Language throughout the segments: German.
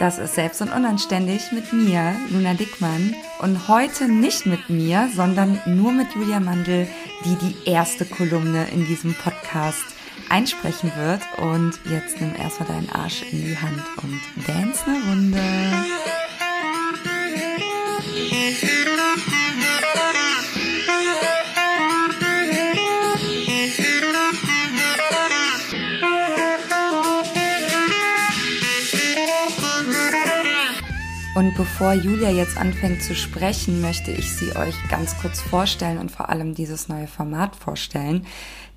Das ist Selbst und Unanständig mit mir, Luna Dickmann. Und heute nicht mit mir, sondern nur mit Julia Mandel, die die erste Kolumne in diesem Podcast einsprechen wird. Und jetzt nimm erstmal deinen Arsch in die Hand und dance eine Runde. Und bevor Julia jetzt anfängt zu sprechen, möchte ich sie euch ganz kurz vorstellen und vor allem dieses neue Format vorstellen.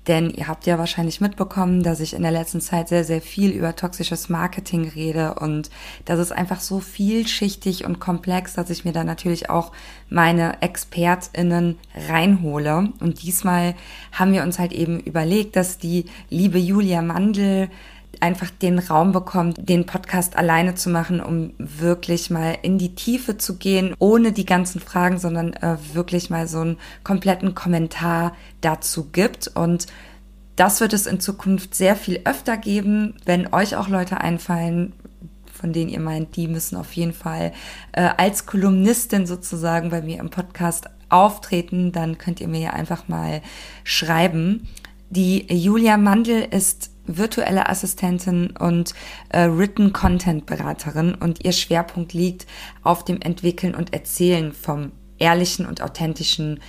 Denn ihr habt ja wahrscheinlich mitbekommen, dass ich in der letzten Zeit sehr, sehr viel über toxisches Marketing rede und das ist einfach so vielschichtig und komplex, dass ich mir da natürlich auch meine ExpertInnen reinhole. Und diesmal haben wir uns halt eben überlegt, dass die liebe Julia Mandel einfach den Raum bekommt, den Podcast alleine zu machen, um wirklich mal in die Tiefe zu gehen, ohne die ganzen Fragen, sondern äh, wirklich mal so einen kompletten Kommentar dazu gibt. Und das wird es in Zukunft sehr viel öfter geben, wenn euch auch Leute einfallen, von denen ihr meint, die müssen auf jeden Fall äh, als Kolumnistin sozusagen bei mir im Podcast auftreten, dann könnt ihr mir ja einfach mal schreiben. Die Julia Mandel ist virtuelle Assistentin und äh, Written Content Beraterin und ihr Schwerpunkt liegt auf dem Entwickeln und Erzählen vom ehrlichen und authentischen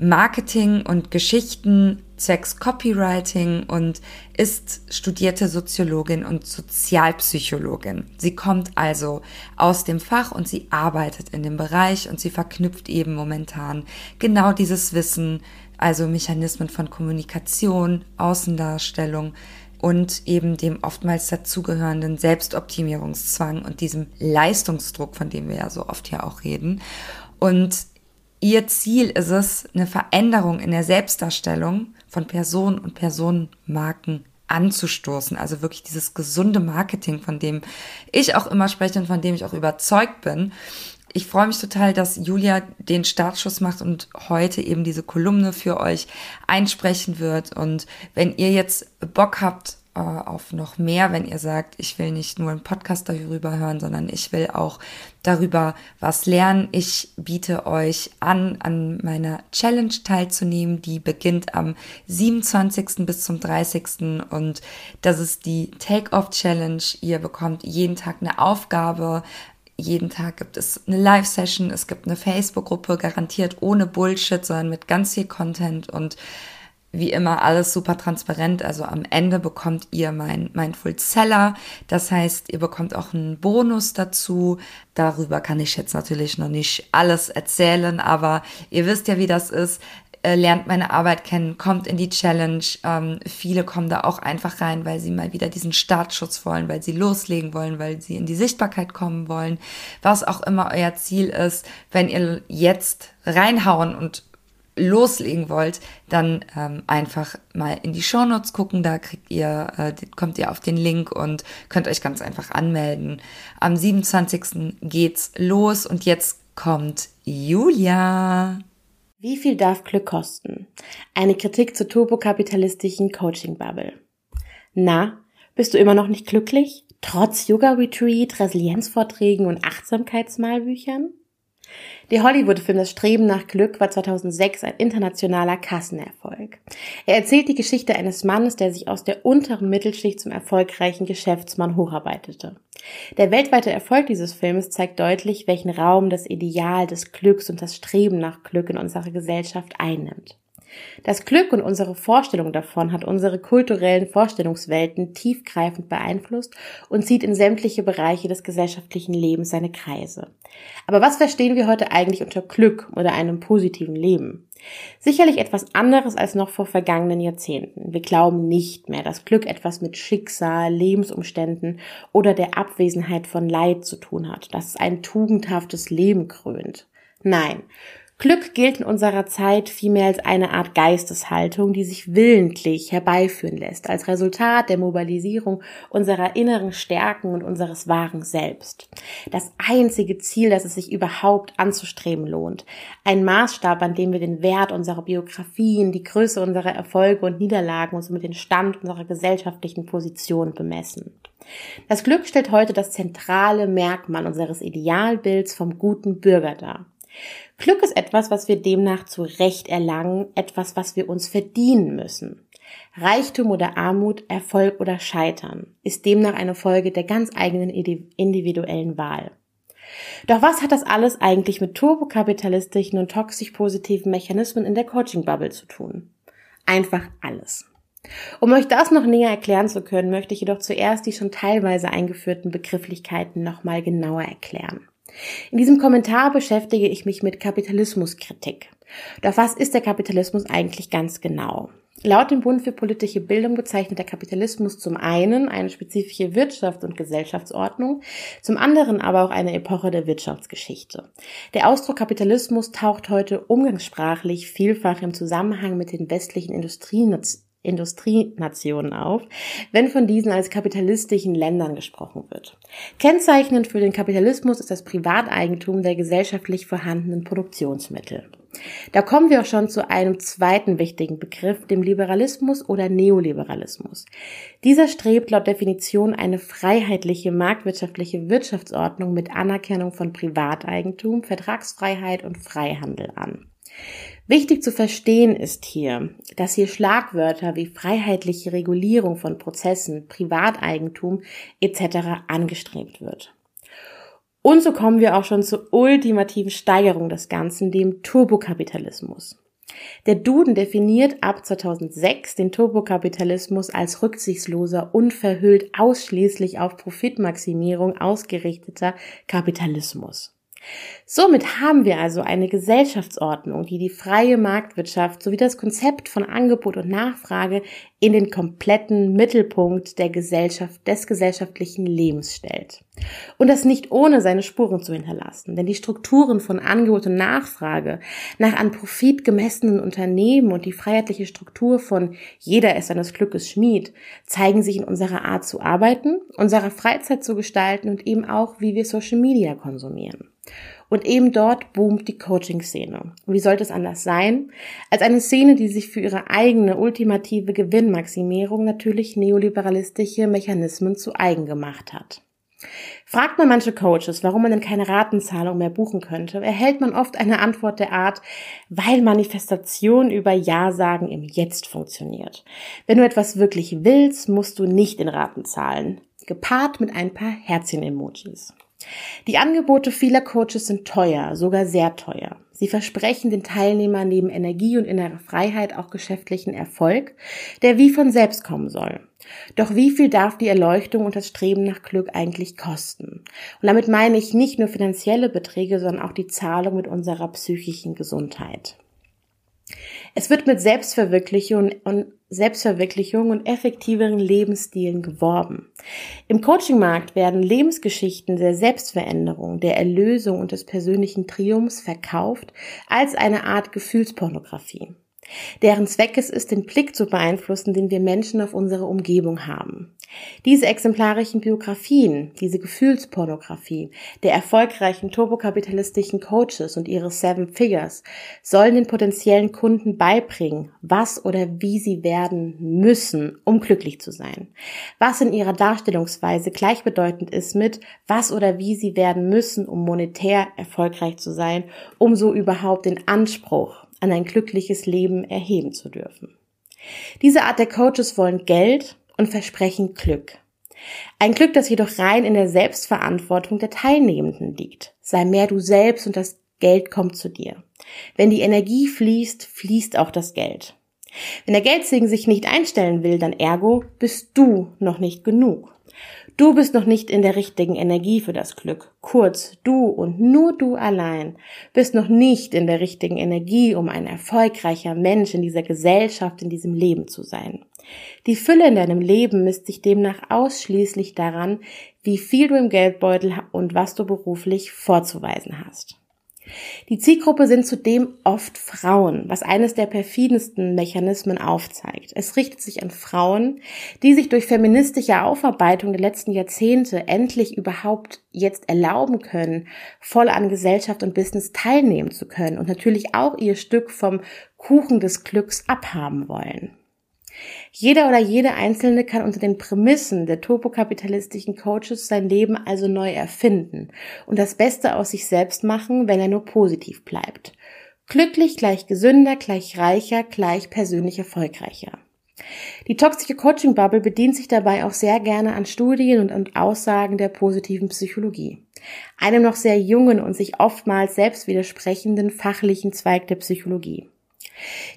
Marketing und Geschichten zwecks Copywriting und ist studierte Soziologin und Sozialpsychologin. Sie kommt also aus dem Fach und sie arbeitet in dem Bereich und sie verknüpft eben momentan genau dieses Wissen, also Mechanismen von Kommunikation, Außendarstellung und eben dem oftmals dazugehörenden Selbstoptimierungszwang und diesem Leistungsdruck, von dem wir ja so oft hier auch reden. Und ihr Ziel ist es, eine Veränderung in der Selbstdarstellung von Personen und Personenmarken anzustoßen. Also wirklich dieses gesunde Marketing, von dem ich auch immer spreche und von dem ich auch überzeugt bin ich freue mich total, dass Julia den Startschuss macht und heute eben diese Kolumne für euch einsprechen wird. Und wenn ihr jetzt Bock habt äh, auf noch mehr, wenn ihr sagt, ich will nicht nur einen Podcast darüber hören, sondern ich will auch darüber was lernen, ich biete euch an, an meiner Challenge teilzunehmen. Die beginnt am 27. bis zum 30. Und das ist die Take-Off Challenge. Ihr bekommt jeden Tag eine Aufgabe, jeden Tag gibt es eine Live-Session, es gibt eine Facebook-Gruppe, garantiert ohne Bullshit, sondern mit ganz viel Content und wie immer alles super transparent. Also am Ende bekommt ihr mein Mindful Seller. Das heißt, ihr bekommt auch einen Bonus dazu. Darüber kann ich jetzt natürlich noch nicht alles erzählen, aber ihr wisst ja, wie das ist. Äh, lernt meine Arbeit kennen, kommt in die Challenge. Ähm, viele kommen da auch einfach rein, weil sie mal wieder diesen Startschutz wollen, weil sie loslegen wollen, weil sie in die Sichtbarkeit kommen wollen. Was auch immer euer Ziel ist, wenn ihr jetzt reinhauen und loslegen wollt, dann ähm, einfach mal in die Shownotes gucken, da kriegt ihr, äh, kommt ihr auf den Link und könnt euch ganz einfach anmelden. Am 27. geht's los und jetzt kommt Julia. Wie viel darf Glück kosten? Eine Kritik zur turbokapitalistischen Coaching-Bubble. Na, bist du immer noch nicht glücklich? Trotz Yoga-Retreat, Resilienzvorträgen und Achtsamkeitsmalbüchern? Der Hollywood-Film Das Streben nach Glück war 2006 ein internationaler Kassenerfolg. Er erzählt die Geschichte eines Mannes, der sich aus der unteren Mittelschicht zum erfolgreichen Geschäftsmann hocharbeitete. Der weltweite Erfolg dieses Films zeigt deutlich, welchen Raum das Ideal des Glücks und das Streben nach Glück in unserer Gesellschaft einnimmt. Das Glück und unsere Vorstellung davon hat unsere kulturellen Vorstellungswelten tiefgreifend beeinflusst und zieht in sämtliche Bereiche des gesellschaftlichen Lebens seine Kreise. Aber was verstehen wir heute eigentlich unter Glück oder einem positiven Leben? Sicherlich etwas anderes als noch vor vergangenen Jahrzehnten. Wir glauben nicht mehr, dass Glück etwas mit Schicksal, Lebensumständen oder der Abwesenheit von Leid zu tun hat, dass es ein tugendhaftes Leben krönt. Nein, Glück gilt in unserer Zeit vielmehr als eine Art Geisteshaltung, die sich willentlich herbeiführen lässt, als Resultat der Mobilisierung unserer inneren Stärken und unseres wahren Selbst. Das einzige Ziel, das es sich überhaupt anzustreben lohnt. Ein Maßstab, an dem wir den Wert unserer Biografien, die Größe unserer Erfolge und Niederlagen und somit den Stand unserer gesellschaftlichen Position bemessen. Das Glück stellt heute das zentrale Merkmal unseres Idealbilds vom guten Bürger dar. Glück ist etwas, was wir demnach zu Recht erlangen, etwas, was wir uns verdienen müssen. Reichtum oder Armut, Erfolg oder Scheitern ist demnach eine Folge der ganz eigenen individuellen Wahl. Doch was hat das alles eigentlich mit turbokapitalistischen und toxisch positiven Mechanismen in der Coaching-Bubble zu tun? Einfach alles. Um euch das noch näher erklären zu können, möchte ich jedoch zuerst die schon teilweise eingeführten Begrifflichkeiten nochmal genauer erklären. In diesem Kommentar beschäftige ich mich mit Kapitalismuskritik. Doch was ist der Kapitalismus eigentlich ganz genau? Laut dem Bund für politische Bildung bezeichnet der Kapitalismus zum einen eine spezifische Wirtschafts- und Gesellschaftsordnung, zum anderen aber auch eine Epoche der Wirtschaftsgeschichte. Der Ausdruck Kapitalismus taucht heute umgangssprachlich vielfach im Zusammenhang mit den westlichen Industrienationen Industrienationen auf, wenn von diesen als kapitalistischen Ländern gesprochen wird. Kennzeichnend für den Kapitalismus ist das Privateigentum der gesellschaftlich vorhandenen Produktionsmittel. Da kommen wir auch schon zu einem zweiten wichtigen Begriff, dem Liberalismus oder Neoliberalismus. Dieser strebt laut Definition eine freiheitliche marktwirtschaftliche Wirtschaftsordnung mit Anerkennung von Privateigentum, Vertragsfreiheit und Freihandel an. Wichtig zu verstehen ist hier, dass hier Schlagwörter wie freiheitliche Regulierung von Prozessen, Privateigentum etc. angestrebt wird. Und so kommen wir auch schon zur ultimativen Steigerung des Ganzen, dem Turbokapitalismus. Der Duden definiert ab 2006 den Turbokapitalismus als rücksichtsloser, unverhüllt ausschließlich auf Profitmaximierung ausgerichteter Kapitalismus. Somit haben wir also eine Gesellschaftsordnung, die die freie Marktwirtschaft sowie das Konzept von Angebot und Nachfrage in den kompletten Mittelpunkt der Gesellschaft, des gesellschaftlichen Lebens stellt. Und das nicht ohne seine Spuren zu hinterlassen, denn die Strukturen von Angebot und Nachfrage nach an Profit gemessenen Unternehmen und die freiheitliche Struktur von jeder ist seines Glückes Schmied zeigen sich in unserer Art zu arbeiten, unserer Freizeit zu gestalten und eben auch, wie wir Social Media konsumieren. Und eben dort boomt die Coaching-Szene. Wie sollte es anders sein, als eine Szene, die sich für ihre eigene ultimative Gewinnmaximierung natürlich neoliberalistische Mechanismen zu eigen gemacht hat. Fragt man manche Coaches, warum man denn keine Ratenzahlung mehr buchen könnte, erhält man oft eine Antwort der Art, weil Manifestation über Ja-Sagen im Jetzt funktioniert. Wenn du etwas wirklich willst, musst du nicht in Raten zahlen. Gepaart mit ein paar Herzchen-Emojis. Die Angebote vieler Coaches sind teuer, sogar sehr teuer. Sie versprechen den Teilnehmern neben Energie und innerer Freiheit auch geschäftlichen Erfolg, der wie von selbst kommen soll. Doch wie viel darf die Erleuchtung und das Streben nach Glück eigentlich kosten? Und damit meine ich nicht nur finanzielle Beträge, sondern auch die Zahlung mit unserer psychischen Gesundheit. Es wird mit Selbstverwirklichung und Selbstverwirklichung und effektiveren Lebensstilen geworben. Im Coachingmarkt werden Lebensgeschichten der Selbstveränderung, der Erlösung und des persönlichen Triumphs verkauft als eine Art Gefühlspornografie deren Zweck es ist, den Blick zu beeinflussen, den wir Menschen auf unsere Umgebung haben. Diese exemplarischen Biografien, diese Gefühlspornografie der erfolgreichen turbokapitalistischen Coaches und ihre Seven Figures sollen den potenziellen Kunden beibringen, was oder wie sie werden müssen, um glücklich zu sein. Was in ihrer Darstellungsweise gleichbedeutend ist mit was oder wie sie werden müssen, um monetär erfolgreich zu sein, um so überhaupt den Anspruch an ein glückliches Leben erheben zu dürfen. Diese Art der Coaches wollen Geld und versprechen Glück. Ein Glück, das jedoch rein in der Selbstverantwortung der Teilnehmenden liegt. Sei mehr du selbst und das Geld kommt zu dir. Wenn die Energie fließt, fließt auch das Geld. Wenn der Geldsegen sich nicht einstellen will, dann ergo bist du noch nicht genug. Du bist noch nicht in der richtigen Energie für das Glück. Kurz, du und nur du allein bist noch nicht in der richtigen Energie, um ein erfolgreicher Mensch in dieser Gesellschaft, in diesem Leben zu sein. Die Fülle in deinem Leben misst sich demnach ausschließlich daran, wie viel du im Geldbeutel und was du beruflich vorzuweisen hast. Die Zielgruppe sind zudem oft Frauen, was eines der perfidensten Mechanismen aufzeigt. Es richtet sich an Frauen, die sich durch feministische Aufarbeitung der letzten Jahrzehnte endlich überhaupt jetzt erlauben können, voll an Gesellschaft und Business teilnehmen zu können und natürlich auch ihr Stück vom Kuchen des Glücks abhaben wollen. Jeder oder jede Einzelne kann unter den Prämissen der turbokapitalistischen Coaches sein Leben also neu erfinden und das Beste aus sich selbst machen, wenn er nur positiv bleibt. Glücklich gleich gesünder, gleich reicher, gleich persönlich erfolgreicher. Die toxische Coaching Bubble bedient sich dabei auch sehr gerne an Studien und, und Aussagen der positiven Psychologie. Einem noch sehr jungen und sich oftmals selbst widersprechenden fachlichen Zweig der Psychologie.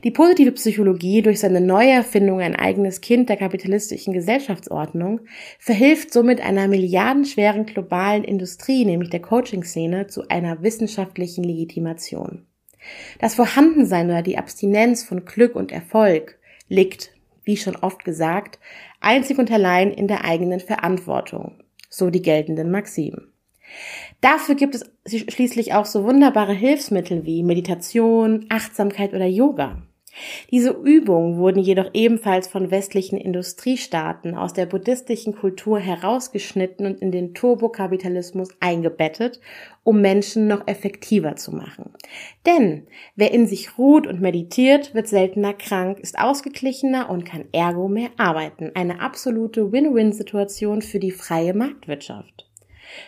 Die positive Psychologie durch seine Neuerfindung ein eigenes Kind der kapitalistischen Gesellschaftsordnung verhilft somit einer milliardenschweren globalen Industrie, nämlich der Coaching-Szene, zu einer wissenschaftlichen Legitimation. Das Vorhandensein oder die Abstinenz von Glück und Erfolg liegt, wie schon oft gesagt, einzig und allein in der eigenen Verantwortung, so die geltenden Maximen. Dafür gibt es schließlich auch so wunderbare Hilfsmittel wie Meditation, Achtsamkeit oder Yoga. Diese Übungen wurden jedoch ebenfalls von westlichen Industriestaaten aus der buddhistischen Kultur herausgeschnitten und in den Turbokapitalismus eingebettet, um Menschen noch effektiver zu machen. Denn wer in sich ruht und meditiert, wird seltener krank, ist ausgeglichener und kann ergo mehr arbeiten. Eine absolute Win-Win-Situation für die freie Marktwirtschaft.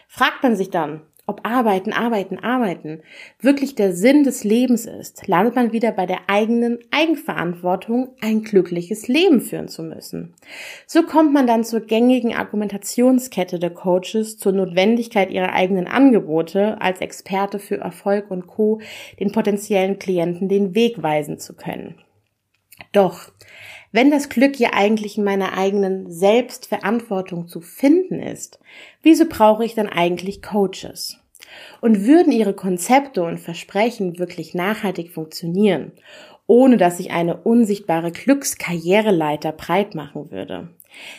Fragt man sich dann, ob Arbeiten, Arbeiten, Arbeiten wirklich der Sinn des Lebens ist, landet man wieder bei der eigenen Eigenverantwortung, ein glückliches Leben führen zu müssen. So kommt man dann zur gängigen Argumentationskette der Coaches, zur Notwendigkeit ihrer eigenen Angebote, als Experte für Erfolg und Co. den potenziellen Klienten den Weg weisen zu können. Doch wenn das Glück ja eigentlich in meiner eigenen Selbstverantwortung zu finden ist, wieso brauche ich dann eigentlich Coaches? Und würden ihre Konzepte und Versprechen wirklich nachhaltig funktionieren, ohne dass sich eine unsichtbare Glückskarriereleiter breit machen würde?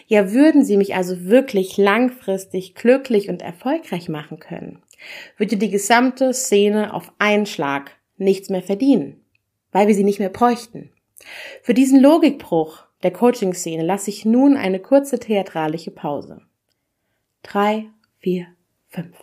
Ja, würden sie mich also wirklich langfristig glücklich und erfolgreich machen können? Würde die gesamte Szene auf einen Schlag nichts mehr verdienen, weil wir sie nicht mehr bräuchten? Für diesen Logikbruch der Coaching-Szene lasse ich nun eine kurze theatralische Pause. Drei, vier, fünf.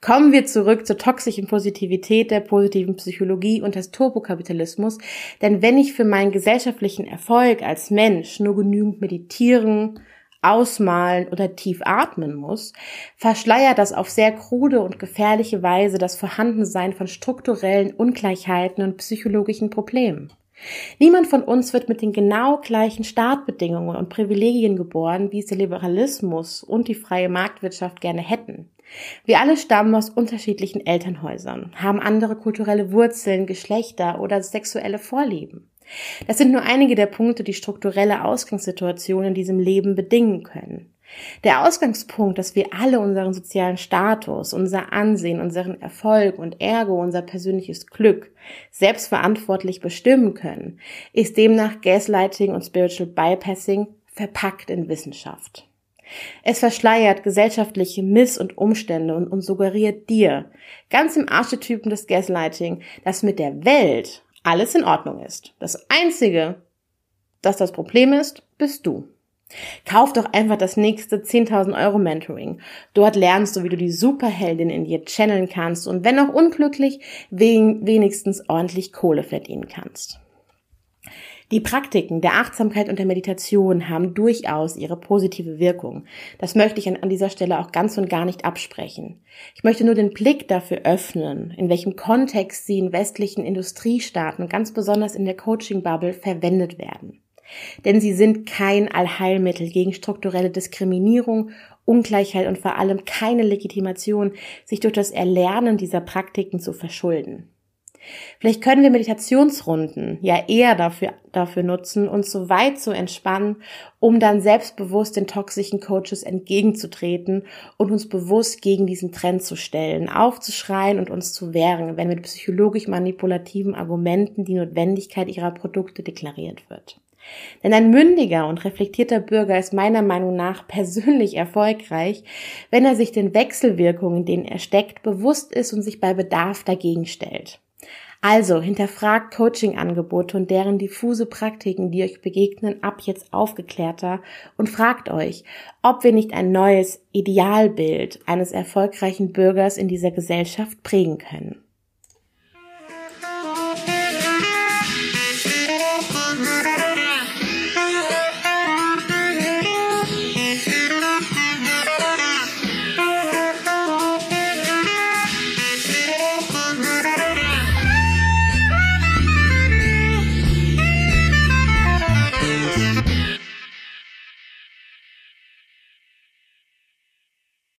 Kommen wir zurück zur toxischen Positivität der positiven Psychologie und des Turbokapitalismus, denn wenn ich für meinen gesellschaftlichen Erfolg als Mensch nur genügend meditieren, ausmalen oder tief atmen muss, verschleiert das auf sehr krude und gefährliche Weise das Vorhandensein von strukturellen Ungleichheiten und psychologischen Problemen. Niemand von uns wird mit den genau gleichen Startbedingungen und Privilegien geboren, wie es der Liberalismus und die freie Marktwirtschaft gerne hätten. Wir alle stammen aus unterschiedlichen Elternhäusern, haben andere kulturelle Wurzeln, Geschlechter oder sexuelle Vorlieben. Das sind nur einige der Punkte, die strukturelle Ausgangssituationen in diesem Leben bedingen können. Der Ausgangspunkt, dass wir alle unseren sozialen Status, unser Ansehen, unseren Erfolg und ergo unser persönliches Glück selbstverantwortlich bestimmen können, ist demnach Gaslighting und Spiritual Bypassing verpackt in Wissenschaft. Es verschleiert gesellschaftliche Miss- und Umstände und, und suggeriert dir, ganz im Archetypen des Gaslighting, dass mit der Welt alles in Ordnung ist. Das Einzige, das das Problem ist, bist du. Kauf doch einfach das nächste 10.000 Euro Mentoring. Dort lernst du, wie du die Superheldin in dir channeln kannst und wenn auch unglücklich, wenigstens ordentlich Kohle verdienen kannst. Die Praktiken der Achtsamkeit und der Meditation haben durchaus ihre positive Wirkung. Das möchte ich an dieser Stelle auch ganz und gar nicht absprechen. Ich möchte nur den Blick dafür öffnen, in welchem Kontext sie in westlichen Industriestaaten, ganz besonders in der Coaching-Bubble, verwendet werden. Denn sie sind kein Allheilmittel gegen strukturelle Diskriminierung, Ungleichheit und vor allem keine Legitimation, sich durch das Erlernen dieser Praktiken zu verschulden. Vielleicht können wir Meditationsrunden ja eher dafür, dafür nutzen, uns so weit zu entspannen, um dann selbstbewusst den toxischen Coaches entgegenzutreten und uns bewusst gegen diesen Trend zu stellen, aufzuschreien und uns zu wehren, wenn mit psychologisch manipulativen Argumenten die Notwendigkeit ihrer Produkte deklariert wird. Denn ein mündiger und reflektierter Bürger ist meiner Meinung nach persönlich erfolgreich, wenn er sich den Wechselwirkungen, in denen er steckt, bewusst ist und sich bei Bedarf dagegen stellt. Also hinterfragt Coaching-Angebote und deren diffuse Praktiken, die euch begegnen, ab jetzt aufgeklärter und fragt euch, ob wir nicht ein neues Idealbild eines erfolgreichen Bürgers in dieser Gesellschaft prägen können.